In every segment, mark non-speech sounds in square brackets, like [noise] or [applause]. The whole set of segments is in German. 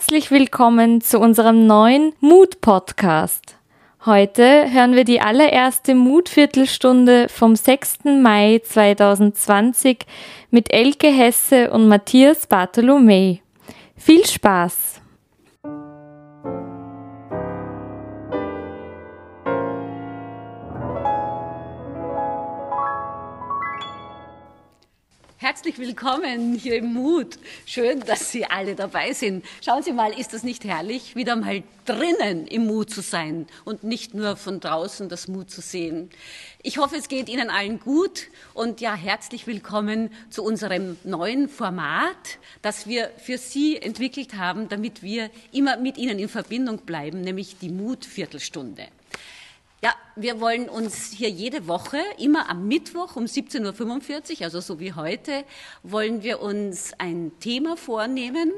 Herzlich willkommen zu unserem neuen Mut-Podcast. Heute hören wir die allererste Mutviertelstunde vom 6. Mai 2020 mit Elke Hesse und Matthias Bartholomä. Viel Spaß! Herzlich willkommen hier im Mut. Schön, dass Sie alle dabei sind. Schauen Sie mal, ist das nicht herrlich, wieder mal drinnen im Mut zu sein und nicht nur von draußen das Mut zu sehen. Ich hoffe, es geht Ihnen allen gut und ja, herzlich willkommen zu unserem neuen Format, das wir für Sie entwickelt haben, damit wir immer mit Ihnen in Verbindung bleiben, nämlich die Mutviertelstunde. Ja, wir wollen uns hier jede Woche, immer am Mittwoch um 17.45 Uhr, also so wie heute, wollen wir uns ein Thema vornehmen.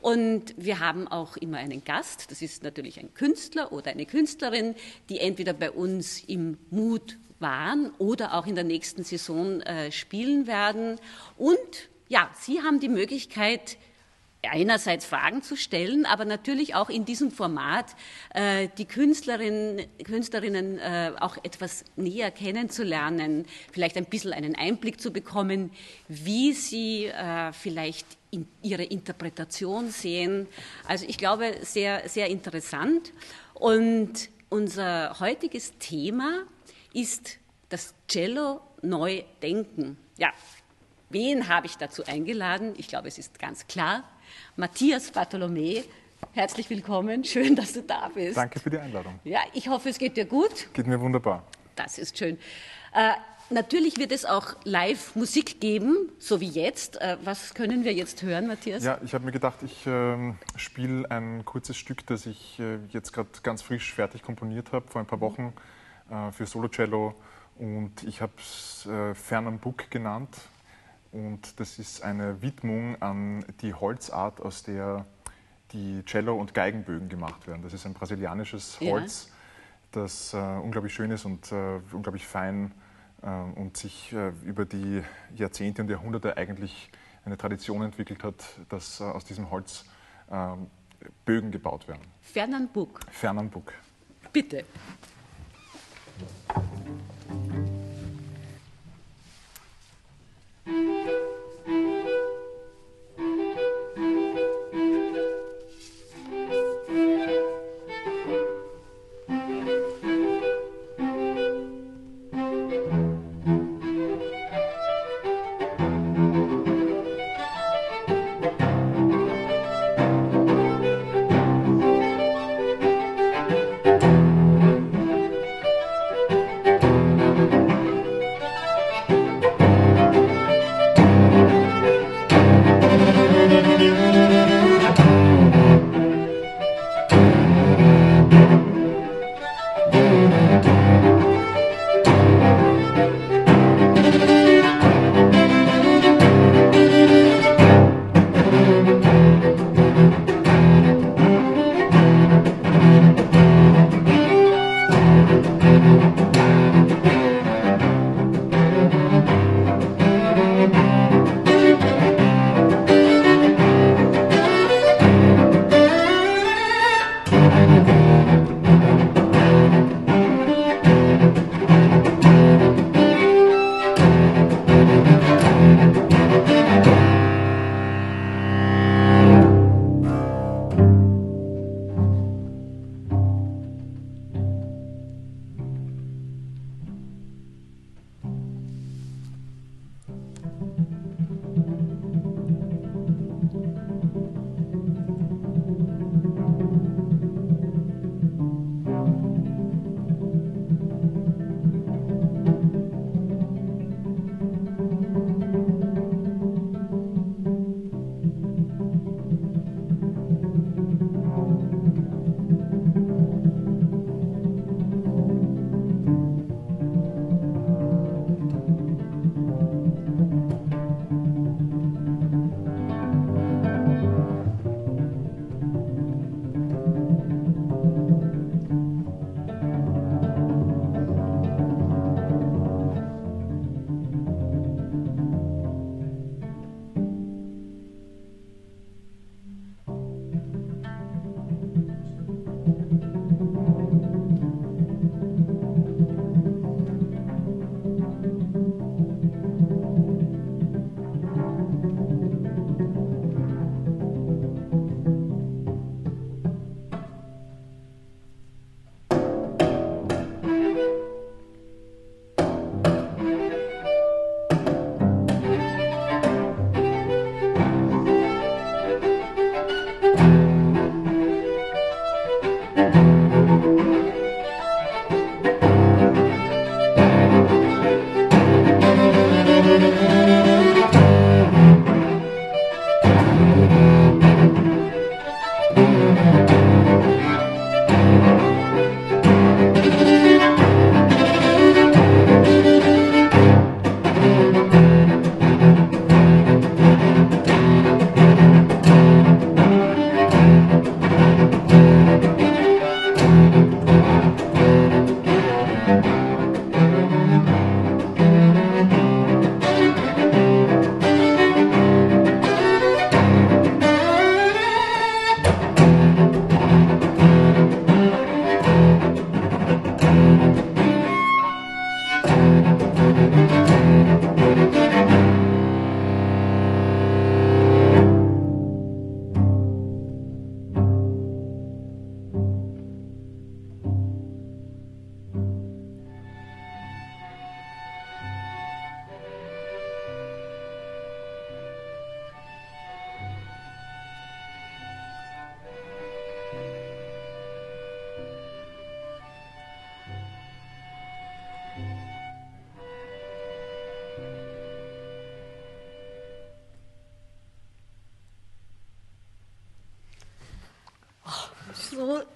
Und wir haben auch immer einen Gast, das ist natürlich ein Künstler oder eine Künstlerin, die entweder bei uns im Mut waren oder auch in der nächsten Saison äh, spielen werden. Und ja, Sie haben die Möglichkeit, einerseits Fragen zu stellen, aber natürlich auch in diesem Format äh, die Künstlerinnen, Künstlerinnen äh, auch etwas näher kennenzulernen, vielleicht ein bisschen einen Einblick zu bekommen, wie sie äh, vielleicht in ihre Interpretation sehen. Also ich glaube, sehr, sehr interessant. Und unser heutiges Thema ist das Cello neu denken. Ja, wen habe ich dazu eingeladen? Ich glaube, es ist ganz klar, Matthias Bartholomä. Herzlich willkommen, schön, dass du da bist. Danke für die Einladung. Ja, ich hoffe, es geht dir gut. Geht mir wunderbar. Das ist schön. Äh, natürlich wird es auch live Musik geben, so wie jetzt. Äh, was können wir jetzt hören, Matthias? Ja, ich habe mir gedacht, ich äh, spiele ein kurzes Stück, das ich äh, jetzt gerade ganz frisch fertig komponiert habe, vor ein paar Wochen äh, für Solo-Cello. Und ich habe es äh, Fernand Buck genannt und das ist eine Widmung an die Holzart, aus der die Cello- und Geigenbögen gemacht werden. Das ist ein brasilianisches Holz, ja. das äh, unglaublich schön ist und äh, unglaublich fein äh, und sich äh, über die Jahrzehnte und Jahrhunderte eigentlich eine Tradition entwickelt hat, dass äh, aus diesem Holz ähm, Bögen gebaut werden. Fernandbuck. Fernandbuck. Bitte.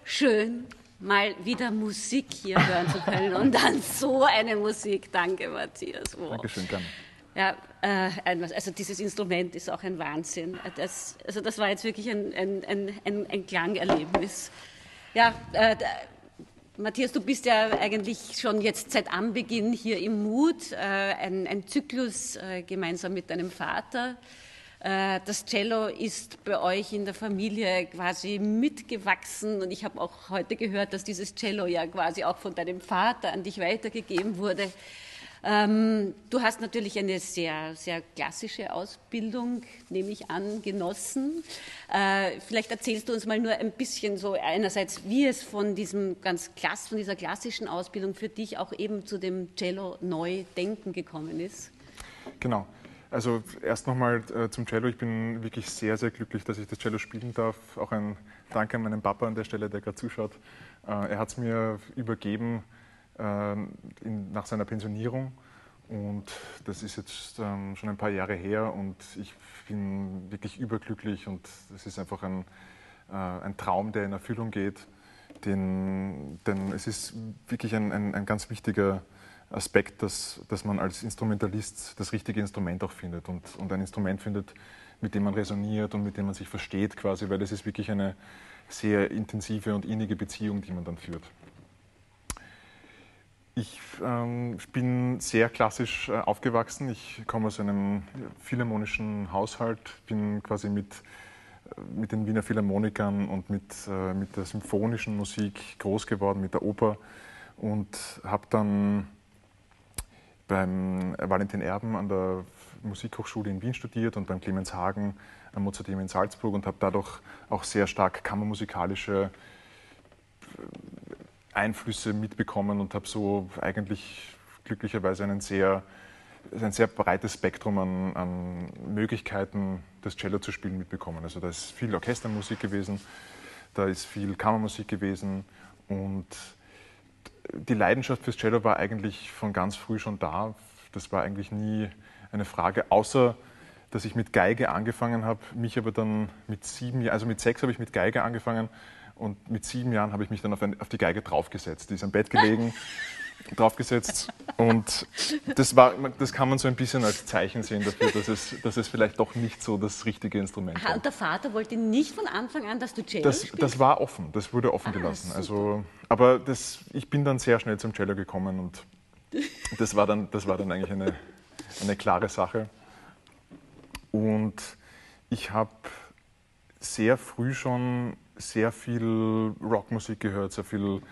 Schön, mal wieder Musik hier hören zu können und dann so eine Musik. Danke, Matthias. Wow. Dankeschön, gerne. Ja, äh, also dieses Instrument ist auch ein Wahnsinn. Das, also das war jetzt wirklich ein, ein, ein, ein Klangerlebnis. Ja, äh, Matthias, du bist ja eigentlich schon jetzt seit Anbeginn hier im Mut, äh, ein, ein, Zyklus äh, gemeinsam mit deinem Vater. Äh, das Cello ist bei euch in der Familie quasi mitgewachsen und ich habe auch heute gehört, dass dieses Cello ja quasi auch von deinem Vater an dich weitergegeben wurde. Ähm, du hast natürlich eine sehr, sehr klassische Ausbildung, nehme ich an, genossen. Äh, vielleicht erzählst du uns mal nur ein bisschen so einerseits, wie es von diesem ganz klass, von dieser klassischen Ausbildung für dich auch eben zu dem Cello neu denken gekommen ist. Genau. Also erst nochmal äh, zum Cello. Ich bin wirklich sehr, sehr glücklich, dass ich das Cello spielen darf. Auch ein Dank an meinen Papa an der Stelle, der gerade zuschaut. Äh, er hat es mir übergeben ähm, in, nach seiner Pensionierung. Und das ist jetzt ähm, schon ein paar Jahre her und ich bin wirklich überglücklich und es ist einfach ein, äh, ein Traum, der in Erfüllung geht. Den, denn es ist wirklich ein, ein, ein ganz wichtiger Aspekt, dass, dass man als Instrumentalist das richtige Instrument auch findet und, und ein Instrument findet, mit dem man resoniert und mit dem man sich versteht quasi, weil es ist wirklich eine sehr intensive und innige Beziehung, die man dann führt. Ich ähm, bin sehr klassisch äh, aufgewachsen. Ich komme aus einem philharmonischen Haushalt, bin quasi mit, äh, mit den Wiener Philharmonikern und mit, äh, mit der symphonischen Musik groß geworden, mit der Oper und habe dann beim Valentin Erben an der Musikhochschule in Wien studiert und beim Clemens Hagen am Mozarteum in Salzburg und habe dadurch auch sehr stark kammermusikalische Einflüsse mitbekommen und habe so eigentlich glücklicherweise einen sehr, ein sehr breites Spektrum an, an, Möglichkeiten, das Cello zu spielen, mitbekommen. Also da ist viel Orchestermusik gewesen, da ist viel Kammermusik gewesen und die Leidenschaft fürs Cello war eigentlich von ganz früh schon da. Das war eigentlich nie eine Frage, außer dass ich mit Geige angefangen habe, mich aber dann mit sieben, also mit sechs habe ich mit Geige angefangen und mit sieben Jahren habe ich mich dann auf, ein, auf die Geige draufgesetzt. Die ist am Bett gelegen, [laughs] draufgesetzt. Und das, war, das kann man so ein bisschen als Zeichen sehen dafür, dass es, dass es vielleicht doch nicht so das richtige Instrument war. Und der Vater wollte nicht von Anfang an, dass du Cello das, spielst? Das war offen, das wurde offen ah, gelassen. Also, aber das, ich bin dann sehr schnell zum Cello gekommen und das war dann, das war dann eigentlich eine, eine klare Sache. Und ich habe sehr früh schon sehr viel Rockmusik gehört, sehr viel,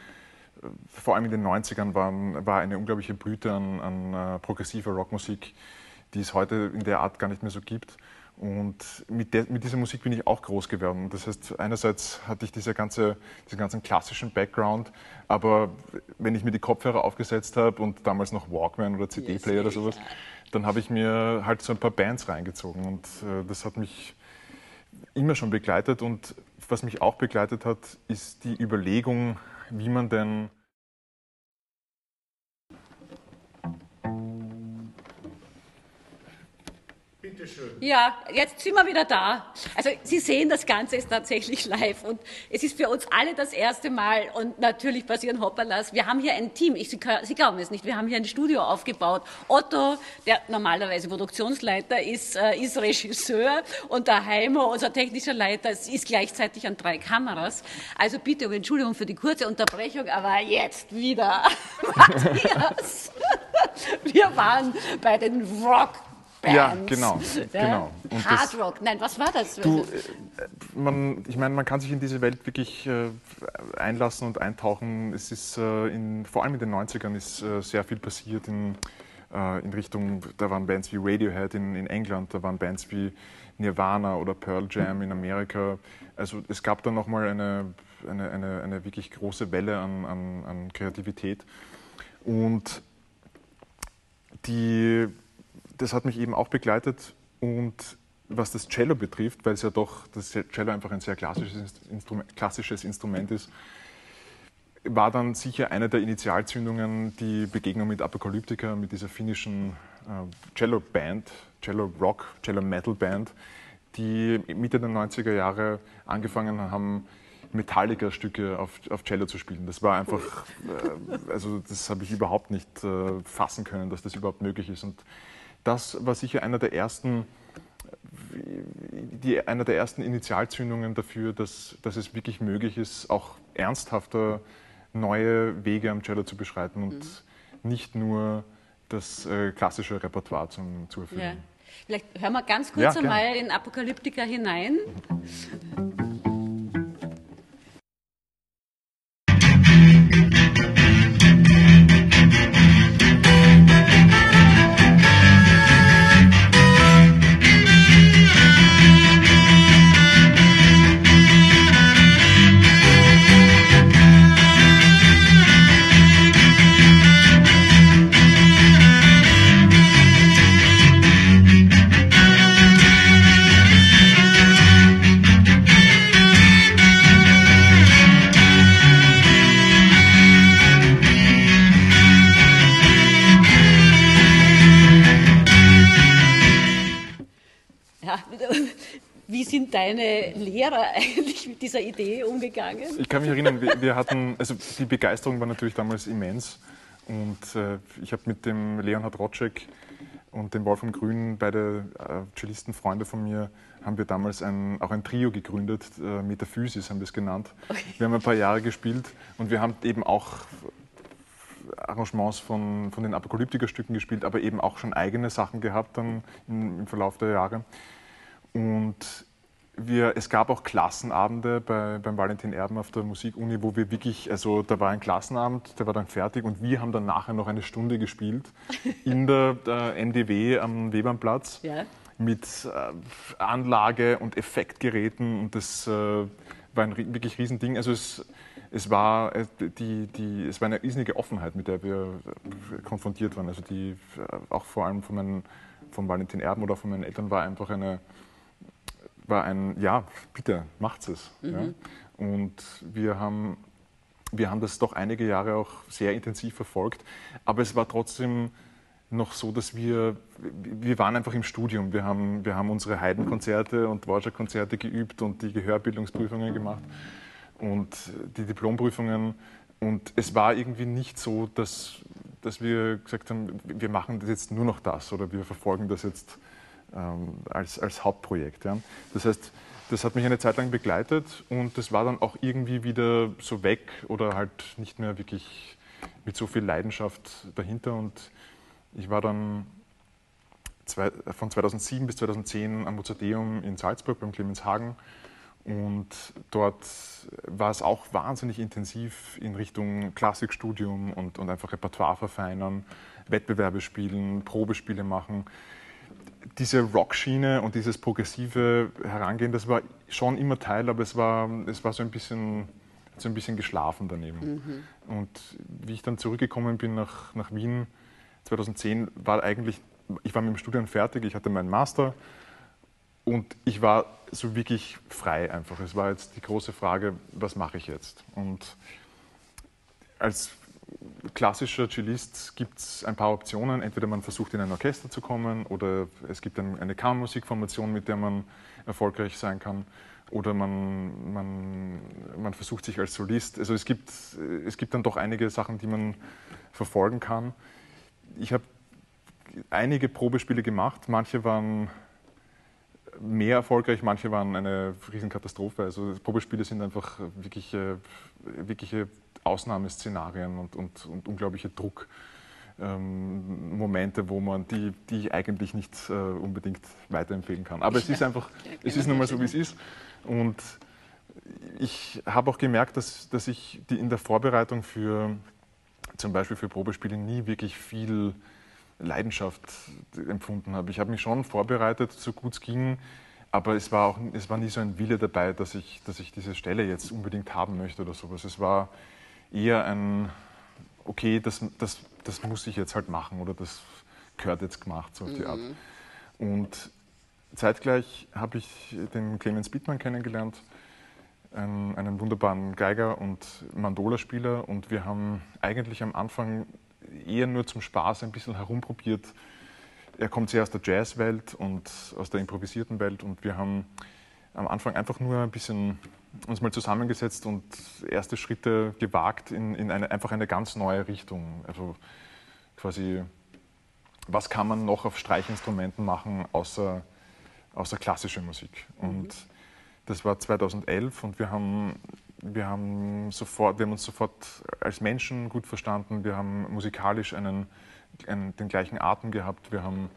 vor allem in den 90ern war, war eine unglaubliche Blüte an, an uh, progressiver Rockmusik, die es heute in der Art gar nicht mehr so gibt. Und mit, der, mit, dieser Musik bin ich auch groß geworden. Das heißt, einerseits hatte ich diese ganze, diesen ganzen klassischen Background, aber wenn ich mir die Kopfhörer aufgesetzt habe und damals noch Walkman oder CD-Player yes, oder sowas, dann habe ich mir halt so ein paar Bands reingezogen und äh, das hat mich immer schon begleitet und was mich auch begleitet hat, ist die Überlegung, wie man denn Bitteschön. Ja, jetzt sind wir wieder da. Also Sie sehen, das Ganze ist tatsächlich live und es ist für uns alle das erste Mal und natürlich passieren Hopperlas. Wir haben hier ein Team, ich, Sie, Sie glauben es nicht, wir haben hier ein Studio aufgebaut. Otto, der normalerweise Produktionsleiter ist, äh, ist Regisseur und der Heimo, unser technischer Leiter, ist gleichzeitig an drei Kameras. Also bitte um Entschuldigung für die kurze Unterbrechung, aber jetzt wieder [laughs] Matthias. Wir waren bei den Rock Bands. [laughs] Ja, genau. genau. Und Hard Rock, nein, was war das? Du, äh, man, ich meine, man kann sich in diese Welt wirklich äh, einlassen und eintauchen. Es ist äh, in, vor allem in den 90ern ist äh, sehr viel passiert in, äh, in Richtung, da waren Bands wie Radiohead in, in England, da waren Bands wie Nirvana oder Pearl Jam in Amerika. Also es gab da nochmal eine, eine, eine, eine wirklich große Welle an, an, an Kreativität. Und die das hat mich eben auch begleitet und was das Cello betrifft, weil es ja doch das Cello einfach ein sehr klassisches Instrument, klassisches Instrument ist, war dann sicher eine der Initialzündungen die Begegnung mit Apokalyptika, mit dieser finnischen äh, Cello-Band, Cello-Rock, Cello-Metal-Band, die Mitte der 90er Jahre angefangen haben, Metallica-Stücke auf, auf Cello zu spielen. Das war einfach, äh, also das habe ich überhaupt nicht äh, fassen können, dass das überhaupt möglich ist. Und das war sicher einer der ersten, die, einer der ersten Initialzündungen dafür, dass, dass es wirklich möglich ist, auch ernsthafter neue Wege am Cello zu beschreiten und mhm. nicht nur das äh, klassische Repertoire zum, zu erfüllen. Ja. Vielleicht hören wir ganz kurz ja, einmal in Apokalyptika hinein. Mhm. [laughs] [laughs] deine Lehrer eigentlich mit dieser Idee umgegangen? Ich kann mich erinnern, wir, wir hatten, also die Begeisterung war natürlich damals immens. Und äh, ich habe mit dem Leonhard Rotschek und dem Wolfram Grün, beide äh, Cellisten, Freunde von mir, haben wir damals ein, auch ein Trio gegründet, äh, Metaphysis haben wir es genannt. Okay. Wir haben ein paar Jahre gespielt und wir haben eben auch Arrangements von, von den Apokalyptiker-Stücken gespielt, aber eben auch schon eigene Sachen gehabt dann im, im Verlauf der Jahre. Und wir, es gab auch Klassenabende bei, beim Valentin Erben auf der Musikuni, wo wir wirklich, also da war ein Klassenabend, der war dann fertig und wir haben dann nachher noch eine Stunde gespielt in der, der MDW am Webernplatz ja. mit äh, Anlage und Effektgeräten und das äh, war ein wirklich Riesending. Also es, es, war, äh, die, die, es war eine riesige Offenheit, mit der wir äh, konfrontiert waren. Also die, äh, auch vor allem von, meinen, von Valentin Erben oder von meinen Eltern war einfach eine war ein, ja, bitte, macht es. Mhm. Ja. Und wir haben, wir haben das doch einige Jahre auch sehr intensiv verfolgt. Aber es war trotzdem noch so, dass wir, wir waren einfach im Studium. Wir haben, wir haben unsere Heidenkonzerte und Dvorak-Konzerte geübt und die Gehörbildungsprüfungen gemacht und die Diplomprüfungen. Und es war irgendwie nicht so, dass, dass wir gesagt haben, wir machen jetzt nur noch das oder wir verfolgen das jetzt ähm, als, als Hauptprojekt. Ja. Das heißt, das hat mich eine Zeit lang begleitet und das war dann auch irgendwie wieder so weg oder halt nicht mehr wirklich mit so viel Leidenschaft dahinter. Und ich war dann zwei, von 2007 bis 2010 am Mozarteum in Salzburg beim Clemens Hagen und dort war es auch wahnsinnig intensiv in Richtung Klassikstudium und, und einfach Repertoire verfeinern, Wettbewerbe spielen, Probespiele machen diese Rockschiene und dieses progressive Herangehen, das war schon immer Teil, aber es war, es war so ein bisschen so ein bisschen geschlafen daneben. Mhm. Und wie ich dann zurückgekommen bin nach, nach Wien 2010, war eigentlich, ich war mit dem Studium fertig, ich hatte meinen Master und ich war so wirklich frei einfach. Es war jetzt die große Frage, was mache ich jetzt? Und als klassischer Cellist gibt es ein paar Optionen. Entweder man versucht in ein Orchester zu kommen oder es gibt ein, eine Kammermusikformation, mit der man erfolgreich sein kann. Oder man, man, man versucht sich als Solist. Also es gibt, es gibt dann doch einige Sachen, die man verfolgen kann. Ich habe einige Probespiele gemacht. Manche waren mehr erfolgreich, manche waren eine Riesenkatastrophe. Also Probespiele sind einfach wirkliche, wirkliche Ausnahmeszenarien und, und, und unglaubliche Druckmomente, ähm, wo man die, die ich eigentlich nicht äh, unbedingt weiterempfehlen kann. Aber es ist einfach, es ist nun mal so, wie es ist. Und ich habe auch gemerkt, dass, dass ich die in der Vorbereitung für zum Beispiel für Probespiele nie wirklich viel Leidenschaft empfunden habe. Ich habe mich schon vorbereitet, so gut es ging, aber es war, auch, es war nie so ein Wille dabei, dass ich, dass ich diese Stelle jetzt unbedingt haben möchte oder sowas. Es war eher ein, okay, das, das, das muss ich jetzt halt machen oder das gehört jetzt gemacht, so auf die Art. Mhm. Und zeitgleich habe ich den Clemens Bittmann kennengelernt, einen, einen wunderbaren Geiger und Mandola-Spieler und wir haben eigentlich am Anfang eher nur zum Spaß ein bisschen herumprobiert. Er kommt sehr aus der Jazzwelt und aus der improvisierten Welt und wir haben am Anfang einfach nur ein bisschen uns mal zusammengesetzt und erste Schritte gewagt in, in eine, einfach eine ganz neue Richtung. Also quasi, was kann man noch auf Streichinstrumenten machen, außer, außer klassische Musik? Und mhm. das war 2011 und wir haben, wir, haben sofort, wir haben uns sofort als Menschen gut verstanden, wir haben musikalisch einen, einen den gleichen Atem gehabt, wir haben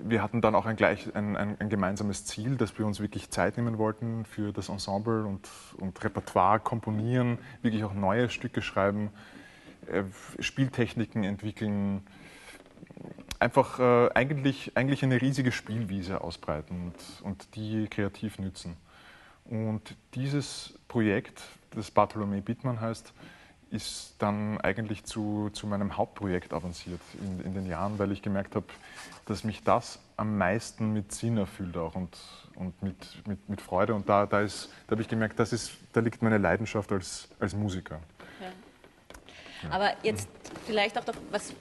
wir hatten dann auch ein, gleich, ein, ein, ein, gemeinsames Ziel, dass wir uns wirklich Zeit nehmen wollten für das Ensemble und, und Repertoire komponieren, wirklich auch neue Stücke schreiben, äh, Spieltechniken entwickeln, einfach äh, eigentlich, eigentlich eine riesige Spielwiese ausbreiten und, und die kreativ nützen. Und dieses Projekt, das Bartholomew Bittmann heißt, ist dann eigentlich zu, zu meinem Hauptprojekt avanciert in, in den Jahren, weil ich gemerkt habe, dass mich das am meisten mit Sinn erfüllt auch und, und mit, mit, mit Freude. Und da, da, da habe ich gemerkt, das ist, da liegt meine Leidenschaft als, als Musiker. Ja. Aber jetzt vielleicht auch doch, was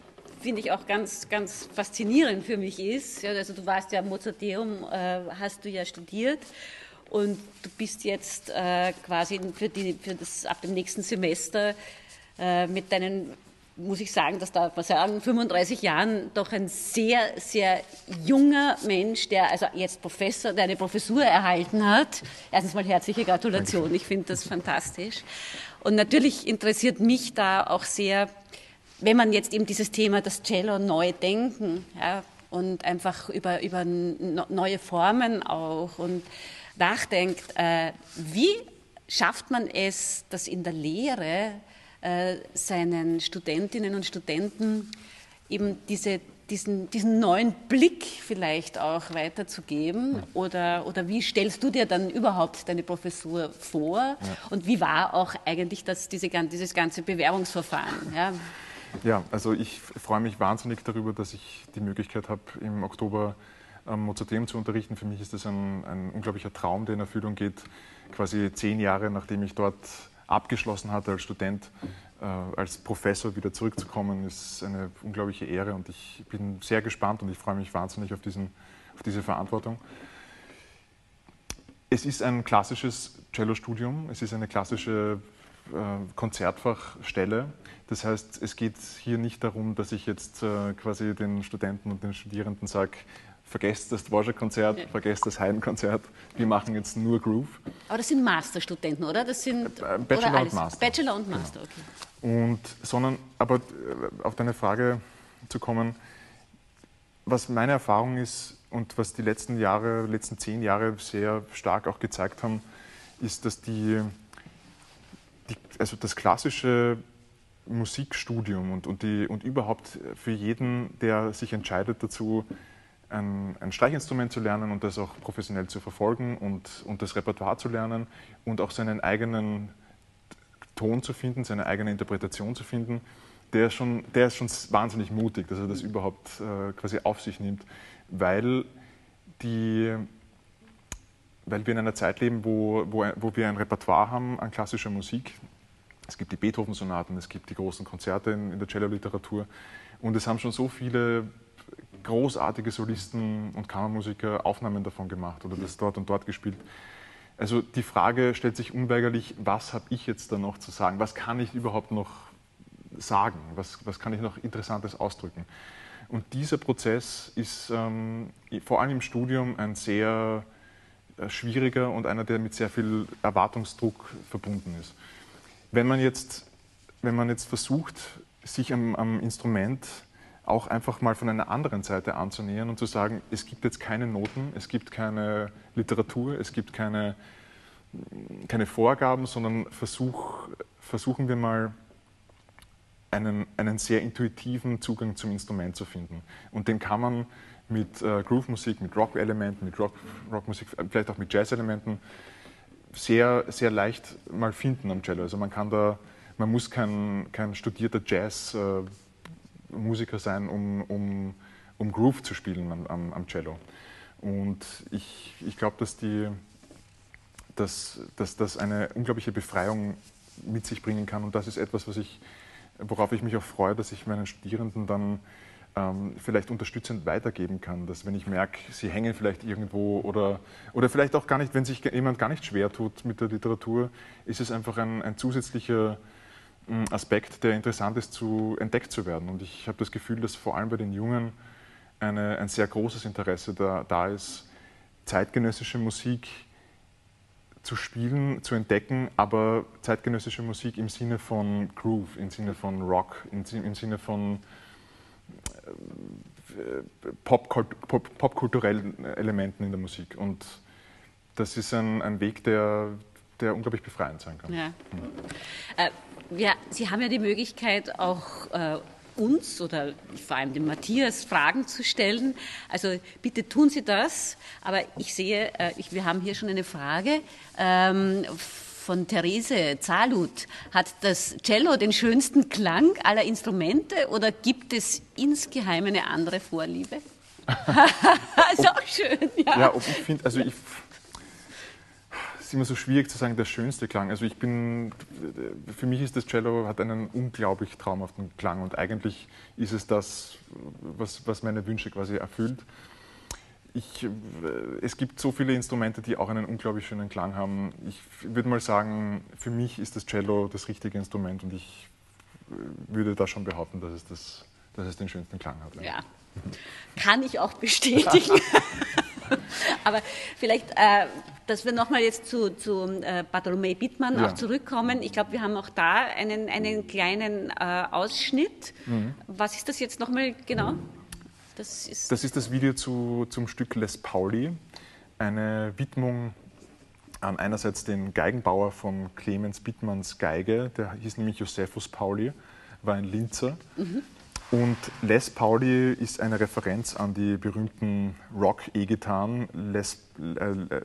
finde ich auch ganz, ganz faszinierend für mich ist, also du warst ja Mozarteum, äh, hast du ja studiert und du bist jetzt äh, quasi für, die, für das, ab dem nächsten Semester äh, mit deinen, muss ich sagen, das darf man sagen, 35 Jahren doch ein sehr, sehr junger Mensch, der also jetzt Professor, der eine Professur erhalten hat. Erstens mal herzliche Gratulation, ich finde das fantastisch. Und natürlich interessiert mich da auch sehr, wenn man jetzt eben dieses Thema, das Cello neu denken, ja, und einfach über, über neue Formen auch und nachdenkt, äh, wie schafft man es, dass in der Lehre äh, seinen Studentinnen und Studenten eben diese, diesen, diesen neuen Blick vielleicht auch weiterzugeben? Oder, oder wie stellst du dir dann überhaupt deine Professur vor? Ja. Und wie war auch eigentlich das, diese, dieses ganze Bewerbungsverfahren? Ja? ja, also ich freue mich wahnsinnig darüber, dass ich die Möglichkeit habe, im Oktober am Mozarteum zu unterrichten. Für mich ist das ein, ein unglaublicher Traum, der in Erfüllung geht. Quasi zehn Jahre, nachdem ich dort abgeschlossen hatte als Student, äh, als Professor wieder zurückzukommen, ist eine unglaubliche Ehre und ich bin sehr gespannt und ich freue mich wahnsinnig auf, diesen, auf diese Verantwortung. Es ist ein klassisches Cello-Studium, es ist eine klassische äh, Konzertfachstelle. Das heißt, es geht hier nicht darum, dass ich jetzt äh, quasi den Studenten und den Studierenden sage, vergesst das Dvorak-Konzert, ja. vergesst das Haydn-Konzert, wir machen jetzt nur Groove. Aber das sind Masterstudenten, oder? Das sind äh, Bachelor und Master. Bachelor und Master, genau. okay. Und, sondern, aber äh, auf deine Frage zu kommen, was meine Erfahrung ist und was die letzten Jahre, letzten zehn Jahre sehr stark auch gezeigt haben, ist, dass die, die also das klassische Musikstudium und, und, die, und überhaupt für jeden, der sich entscheidet dazu, ein, ein, Streichinstrument zu lernen und das auch professionell zu verfolgen und, und das Repertoire zu lernen und auch seinen eigenen Ton zu finden, seine eigene Interpretation zu finden, der ist schon, der ist schon wahnsinnig mutig, dass er das überhaupt äh, quasi auf sich nimmt, weil, die, weil wir in einer Zeit leben, wo, wo, wo wir ein Repertoire haben an klassischer Musik. Es gibt die Beethoven-Sonaten, es gibt die großen Konzerte in, in der Cello-Literatur und es haben schon so viele großartige Solisten und Kammermusiker Aufnahmen davon gemacht oder das dort und dort gespielt. Also die Frage stellt sich unweigerlich, was habe ich jetzt da noch zu sagen? Was kann ich überhaupt noch sagen? Was, was kann ich noch Interessantes ausdrücken? Und dieser Prozess ist ähm, vor allem im Studium ein sehr äh, schwieriger und einer, der mit sehr viel Erwartungsdruck verbunden ist. Wenn man jetzt, wenn man jetzt versucht, sich am, am Instrument auch einfach mal von einer anderen Seite anzunähern und zu sagen, es gibt jetzt keine Noten, es gibt keine Literatur, es gibt keine, keine Vorgaben, sondern versuch, versuchen wir mal einen, einen sehr intuitiven Zugang zum Instrument zu finden. Und den kann man mit äh, Groove-Musik, mit Rock-Elementen, mit Rock, Rockmusik, vielleicht auch mit Jazz-Elementen sehr, sehr leicht mal finden am Cello. Also man kann da, man muss kein, kein studierter Jazz äh, Musiker sein, um, um, um Groove zu spielen am, am, am Cello. Und ich, ich glaube, dass, dass, dass das eine unglaubliche Befreiung mit sich bringen kann. Und das ist etwas, was ich, worauf ich mich auch freue, dass ich meinen Studierenden dann ähm, vielleicht unterstützend weitergeben kann. Dass wenn ich merke, sie hängen vielleicht irgendwo oder, oder vielleicht auch gar nicht, wenn sich jemand gar nicht schwer tut mit der Literatur, ist es einfach ein, ein zusätzlicher Aspekt, der interessant ist, zu, entdeckt zu werden. Und ich habe das Gefühl, dass vor allem bei den Jungen eine, ein sehr großes Interesse da, da ist, zeitgenössische Musik zu spielen, zu entdecken, aber zeitgenössische Musik im Sinne von Groove, im Sinne von Rock, im, im Sinne von äh, popkulturellen Pop, Pop Elementen in der Musik. Und das ist ein, ein Weg, der, der unglaublich befreiend sein kann. Ja. Mhm. Äh, ja, Sie haben ja die Möglichkeit, auch äh, uns oder vor allem dem Matthias Fragen zu stellen. Also bitte tun Sie das. Aber ich sehe, äh, ich, wir haben hier schon eine Frage ähm, von Therese Zalut. Hat das Cello den schönsten Klang aller Instrumente oder gibt es insgeheim eine andere Vorliebe? [laughs] ist auch schön, ja. Ja, ob ich finde, also ich ist immer so schwierig zu sagen, der schönste Klang. Also ich bin, für mich ist das Cello, hat einen unglaublich traumhaften Klang und eigentlich ist es das, was, was meine Wünsche quasi erfüllt. Ich, es gibt so viele Instrumente, die auch einen unglaublich schönen Klang haben. Ich würde mal sagen, für mich ist das Cello das richtige Instrument und ich würde da schon behaupten, dass es, das, dass es den schönsten Klang hat. Ja, kann ich auch bestätigen. [laughs] Aber vielleicht, äh, dass wir nochmal jetzt zu, zu äh, Bartolomei Bittmann ja. auch zurückkommen. Ich glaube, wir haben auch da einen, einen kleinen äh, Ausschnitt. Mhm. Was ist das jetzt nochmal genau? Das ist das, ist das Video zu, zum Stück Les Pauli, eine Widmung an einerseits den Geigenbauer von Clemens Bittmanns Geige, der hieß nämlich Josephus Pauli, war ein Linzer. Mhm. Und Les Pauli ist eine Referenz an die berühmten Rock-E-Gitarren Les, äh,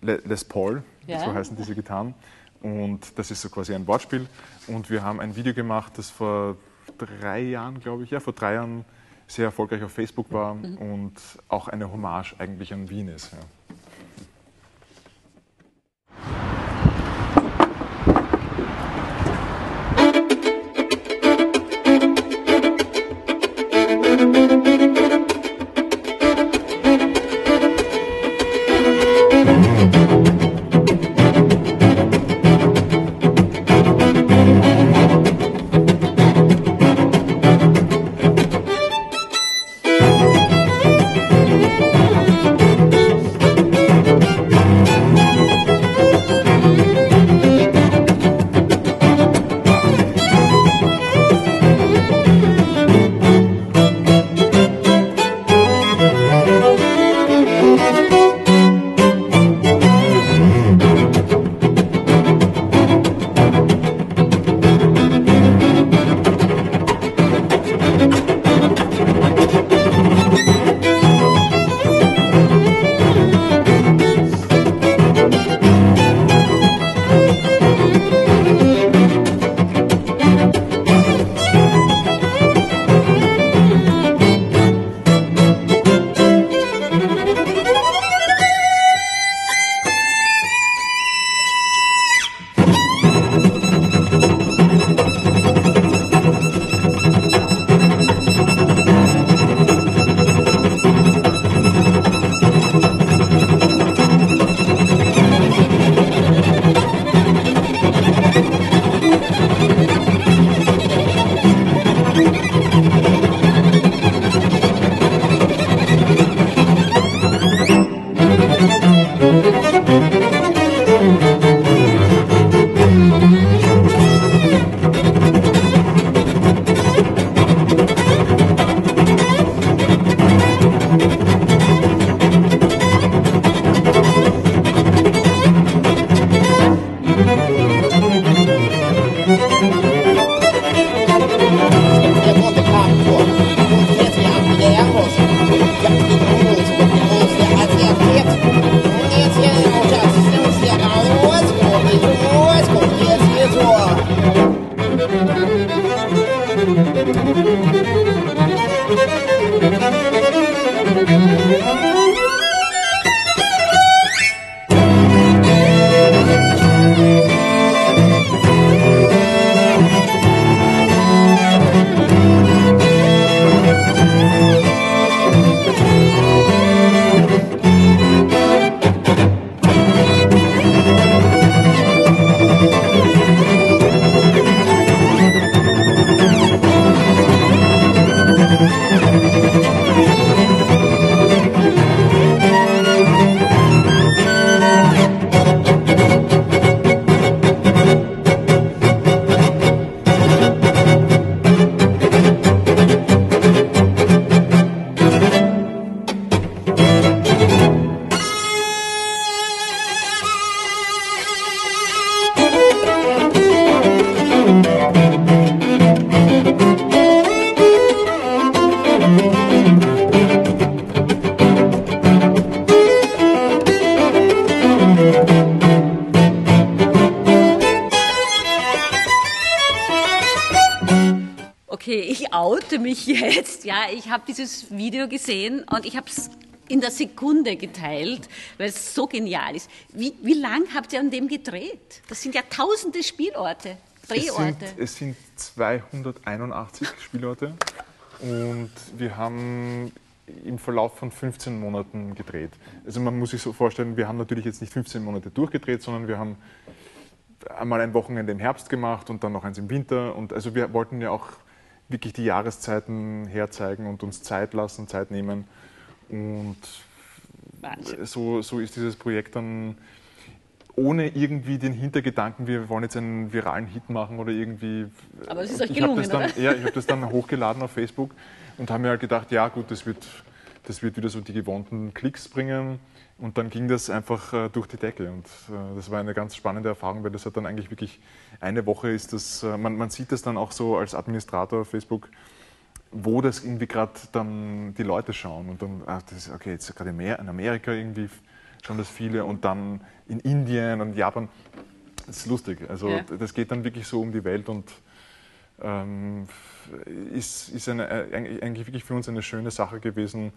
Les Paul, ja. so heißen diese Gitarren. Und das ist so quasi ein Wortspiel. Und wir haben ein Video gemacht, das vor drei Jahren, glaube ich, ja, vor drei Jahren sehr erfolgreich auf Facebook war mhm. und auch eine Hommage eigentlich an Wien ist. Ja. Mich jetzt. Ja, ich habe dieses Video gesehen und ich habe es in der Sekunde geteilt, weil es so genial ist. Wie, wie lang habt ihr an dem gedreht? Das sind ja tausende Spielorte, Drehorte. Es sind, es sind 281 Spielorte und wir haben im Verlauf von 15 Monaten gedreht. Also man muss sich so vorstellen, wir haben natürlich jetzt nicht 15 Monate durchgedreht, sondern wir haben einmal ein Wochenende im Herbst gemacht und dann noch eins im Winter. Und also wir wollten ja auch wirklich die Jahreszeiten herzeigen und uns Zeit lassen, Zeit nehmen. Und so, so ist dieses Projekt dann ohne irgendwie den Hintergedanken, wir wollen jetzt einen viralen Hit machen oder irgendwie. Aber es ist euch gelungen, ich dann? Ja, ich habe das dann hochgeladen auf Facebook und habe mir halt gedacht, ja gut, das wird, das wird wieder so die gewohnten Klicks bringen. Und dann ging das einfach äh, durch die Decke. Und äh, das war eine ganz spannende Erfahrung, weil das hat dann eigentlich wirklich eine Woche ist das, äh, man, man sieht das dann auch so als Administrator auf Facebook, wo das irgendwie gerade dann die Leute schauen. Und dann, ach, das okay, jetzt gerade in Amerika irgendwie schauen das viele und dann in Indien und Japan. Das ist lustig. Also Ja. das geht dann wirklich so um die Welt und ähm, ist, ist eine, äh, eigentlich wirklich für uns eine schöne Sache gewesen,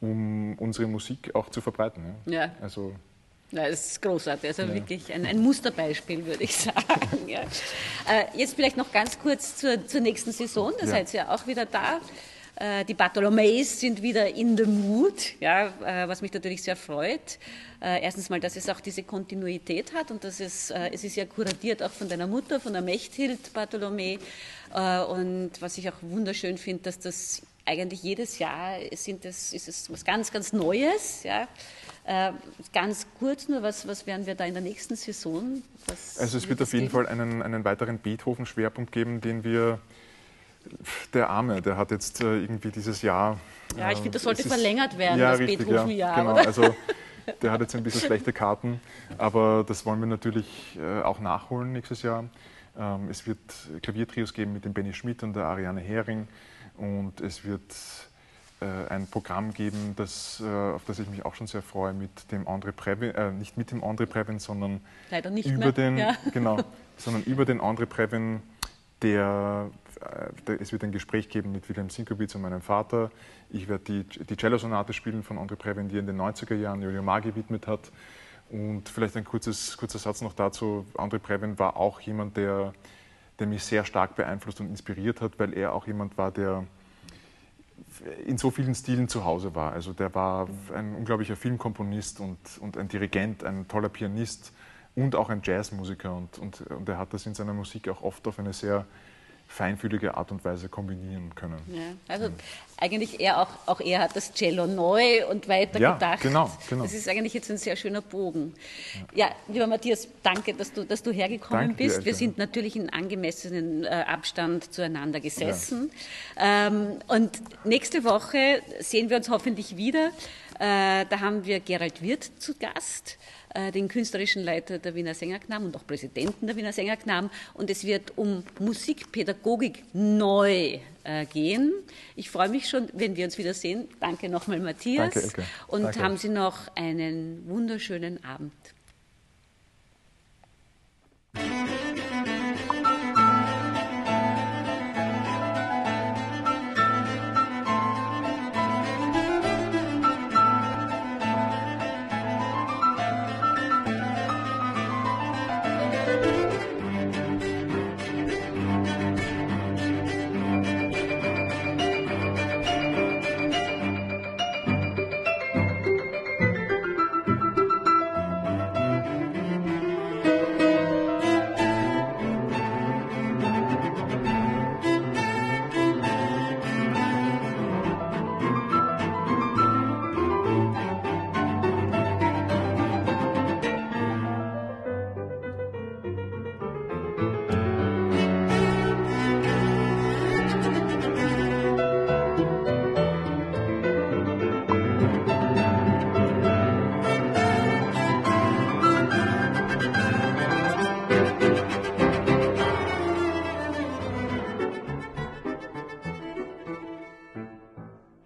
um unsere Musik auch zu verbreiten. Ja. Also Ja, das ist großartig, also wirklich ein, ein Musterbeispiel, würde ich [laughs] sagen. ja. äh, jetzt vielleicht noch ganz kurz zur, zur nächsten Saison, da Ja. seid ihr ja auch wieder da. Äh, die Bartholomews sind wieder in the mood, ja, äh, was mich natürlich sehr freut. Äh, erstens mal, dass es auch diese Kontinuität hat und dass es, es ist ja kuratiert auch von deiner Mutter, von der Mechthild Bartholomä. Und was ich auch wunderschön finde, dass das eigentlich jedes Jahr sind es, ist es was ganz, ganz Neues. Ja. Äh, ganz kurz nur, was, was werden wir da in der nächsten Saison? Was Also es wird es auf jeden geben? Fall einen, einen weiteren Beethoven-Schwerpunkt geben, den wir, der Arme, der hat jetzt äh, irgendwie dieses Jahr... Ja, ich finde, das sollte es ist- verlängert werden, ja, das richtig, Beethoven-Jahr, Ja, genau, oder? also der hat jetzt ein bisschen schlechte Karten, aber das wollen wir natürlich äh, auch nachholen nächstes Jahr. Ähm, es wird Klaviertrios geben mit dem Benny Schmidt und der Ariane Hering und es wird äh, ein Programm geben, das, auf das ich mich auch schon sehr freue, mit dem André Previn, äh, nicht mit dem André Previn, sondern über mehr. den, Ja. genau, sondern über den André Previn, der, es wird ein Gespräch geben mit Wilhelm Sinkowitz und meinem Vater. Ich werde die, die Cello-Sonate spielen von André Previn, die er in den 90er Jahren Jojo Ma gewidmet hat. Und vielleicht ein kurzes, kurzer Satz noch dazu. André Previn war auch jemand, der, der mich sehr stark beeinflusst und inspiriert hat, weil er auch jemand war, der in so vielen Stilen zu Hause war. Also der war ein unglaublicher Filmkomponist und, und ein Dirigent, ein toller Pianist und auch ein Jazzmusiker. Und, und, und er hat das in seiner Musik auch oft auf eine sehr feinfühlige Art und Weise kombinieren können. Ja, also eigentlich er auch, auch er hat das Cello neu und weiter Ja, gedacht. genau, genau. Das ist eigentlich jetzt ein sehr schöner Bogen. Ja, lieber Matthias, danke, dass du, dass du hergekommen Danke dir, bist. Wir Elke. sind natürlich in angemessenen äh, Abstand zueinander gesessen. Ähm, und nächste Woche sehen wir uns hoffentlich wieder. Äh, da haben wir Gerald Wirth zu Gast äh, den künstlerischen Leiter der Wiener Sängerknam und auch Präsidenten der Wiener Sängerknam. Und es wird um Musikpädagogik neu äh, gehen. Ich freue mich schon, wenn wir uns wiedersehen. Danke nochmal, Matthias. Danke, Elke. Und Danke. haben Sie noch einen wunderschönen Abend.